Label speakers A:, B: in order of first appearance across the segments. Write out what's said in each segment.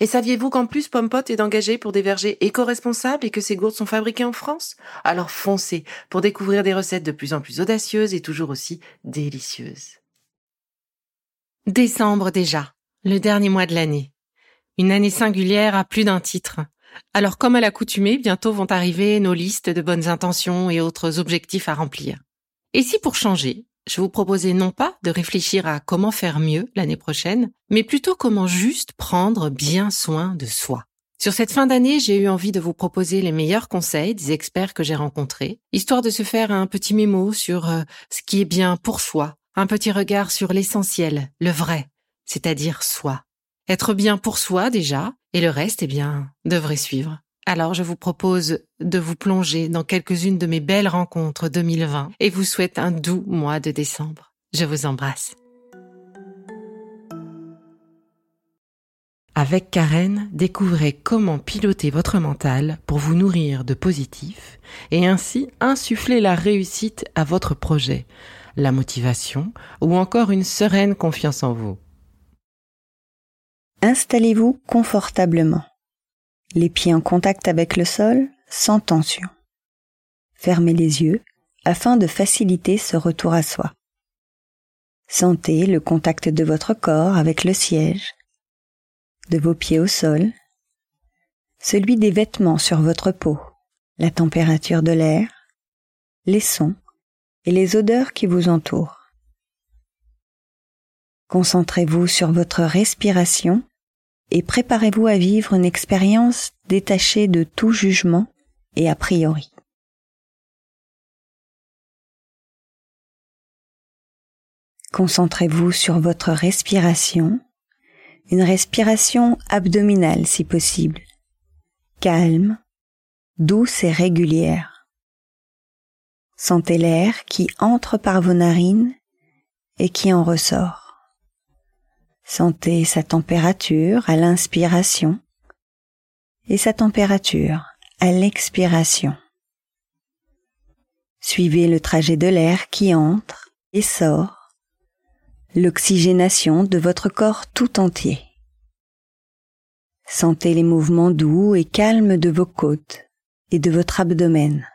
A: Et saviez-vous qu'en plus Pompot est engagé pour des vergers éco-responsables et que ces gourdes sont fabriquées en France? Alors foncez pour découvrir des recettes de plus en plus audacieuses et toujours aussi délicieuses.
B: Décembre déjà, le dernier mois de l'année. Une année singulière à plus d'un titre. Alors comme à l'accoutumée, bientôt vont arriver nos listes de bonnes intentions et autres objectifs à remplir. Et si pour changer, je vous proposais non pas de réfléchir à comment faire mieux l'année prochaine, mais plutôt comment juste prendre bien soin de soi. Sur cette fin d'année, j'ai eu envie de vous proposer les meilleurs conseils des experts que j'ai rencontrés, histoire de se faire un petit mémo sur euh, ce qui est bien pour soi, un petit regard sur l'essentiel, le vrai, c'est-à-dire soi. Être bien pour soi déjà, et le reste, eh bien, devrait suivre. Alors je vous propose de vous plonger dans quelques-unes de mes belles rencontres 2020 et vous souhaite un doux mois de décembre. Je vous embrasse. Avec Karen, découvrez comment piloter votre mental pour vous nourrir de positif et ainsi insuffler la réussite à votre projet, la motivation ou encore une sereine confiance en vous.
C: Installez-vous confortablement les pieds en contact avec le sol, sans tension. Fermez les yeux afin de faciliter ce retour à soi. Sentez le contact de votre corps avec le siège, de vos pieds au sol, celui des vêtements sur votre peau, la température de l'air, les sons et les odeurs qui vous entourent. Concentrez-vous sur votre respiration et préparez-vous à vivre une expérience détachée de tout jugement et a priori. Concentrez-vous sur votre respiration, une respiration abdominale si possible, calme, douce et régulière. Sentez l'air qui entre par vos narines et qui en ressort. Sentez sa température à l'inspiration et sa température à l'expiration. Suivez le trajet de l'air qui entre et sort, l'oxygénation de votre corps tout entier. Sentez les mouvements doux et calmes de vos côtes et de votre abdomen.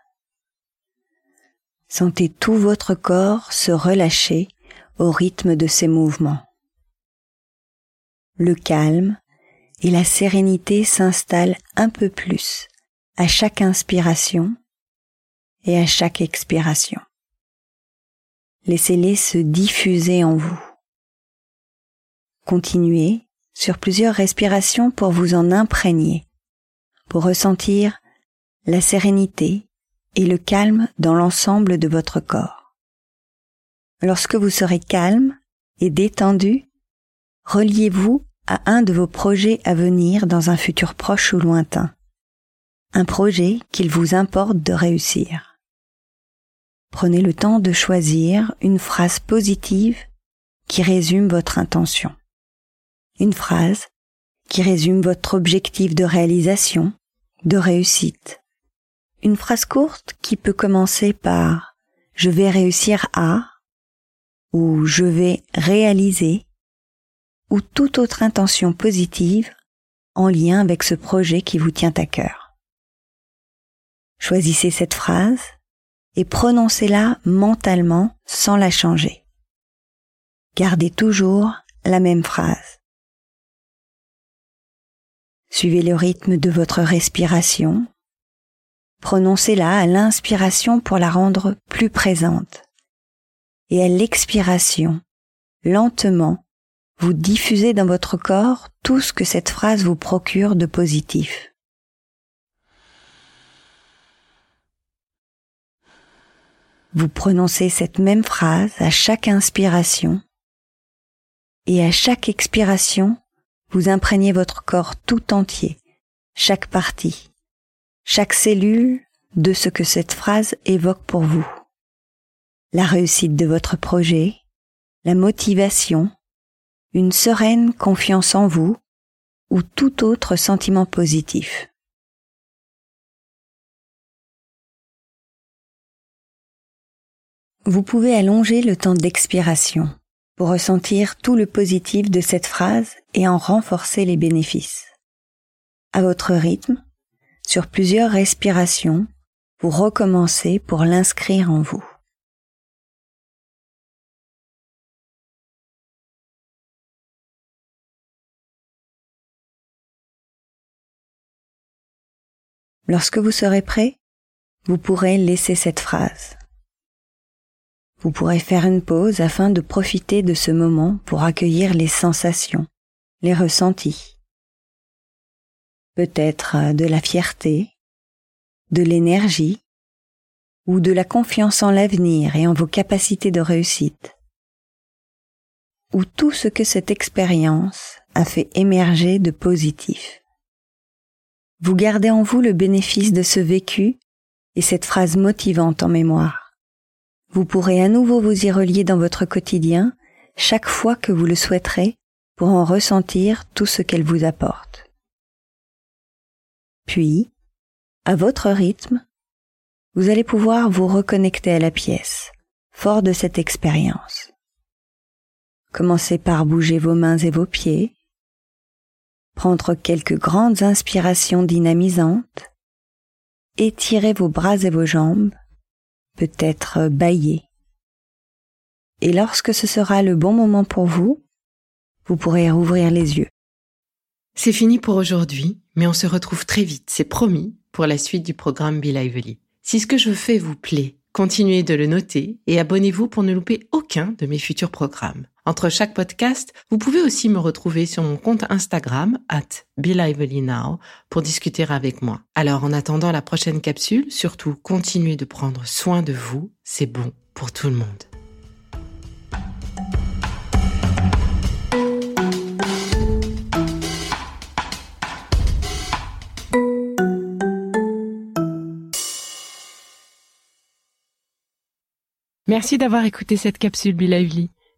C: Sentez tout votre corps se relâcher au rythme de ces mouvements le calme et la sérénité s'installent un peu plus à chaque inspiration et à chaque expiration. Laissez-les se diffuser en vous. Continuez sur plusieurs respirations pour vous en imprégner, pour ressentir la sérénité et le calme dans l'ensemble de votre corps. Lorsque vous serez calme et détendu, reliez-vous à un de vos projets à venir dans un futur proche ou lointain. Un projet qu'il vous importe de réussir. Prenez le temps de choisir une phrase positive qui résume votre intention. Une phrase qui résume votre objectif de réalisation, de réussite. Une phrase courte qui peut commencer par je vais réussir à ou je vais réaliser ou toute autre intention positive en lien avec ce projet qui vous tient à cœur. Choisissez cette phrase et prononcez-la mentalement sans la changer. Gardez toujours la même phrase. Suivez le rythme de votre respiration. Prononcez-la à l'inspiration pour la rendre plus présente et à l'expiration lentement, vous diffusez dans votre corps tout ce que cette phrase vous procure de positif. Vous prononcez cette même phrase à chaque inspiration et à chaque expiration, vous imprégnez votre corps tout entier, chaque partie, chaque cellule de ce que cette phrase évoque pour vous. La réussite de votre projet, la motivation, une sereine confiance en vous ou tout autre sentiment positif. Vous pouvez allonger le temps d'expiration pour ressentir tout le positif de cette phrase et en renforcer les bénéfices. À votre rythme, sur plusieurs respirations, vous recommencez pour l'inscrire en vous. Lorsque vous serez prêt, vous pourrez laisser cette phrase. Vous pourrez faire une pause afin de profiter de ce moment pour accueillir les sensations, les ressentis. Peut-être de la fierté, de l'énergie ou de la confiance en l'avenir et en vos capacités de réussite. Ou tout ce que cette expérience a fait émerger de positif. Vous gardez en vous le bénéfice de ce vécu et cette phrase motivante en mémoire. Vous pourrez à nouveau vous y relier dans votre quotidien chaque fois que vous le souhaiterez pour en ressentir tout ce qu'elle vous apporte. Puis, à votre rythme, vous allez pouvoir vous reconnecter à la pièce, fort de cette expérience. Commencez par bouger vos mains et vos pieds, prendre quelques grandes inspirations dynamisantes, étirez vos bras et vos jambes, peut-être bailler. Et lorsque ce sera le bon moment pour vous, vous pourrez rouvrir les yeux.
B: C'est fini pour aujourd'hui, mais on se retrouve très vite, c'est promis, pour la suite du programme Be Lively. Si ce que je fais vous plaît, continuez de le noter et abonnez-vous pour ne louper aucun de mes futurs programmes. Entre chaque podcast, vous pouvez aussi me retrouver sur mon compte Instagram, at BeLivelyNow, pour discuter avec moi. Alors en attendant la prochaine capsule, surtout continuez de prendre soin de vous, c'est bon pour tout le monde. Merci d'avoir écouté cette capsule Be.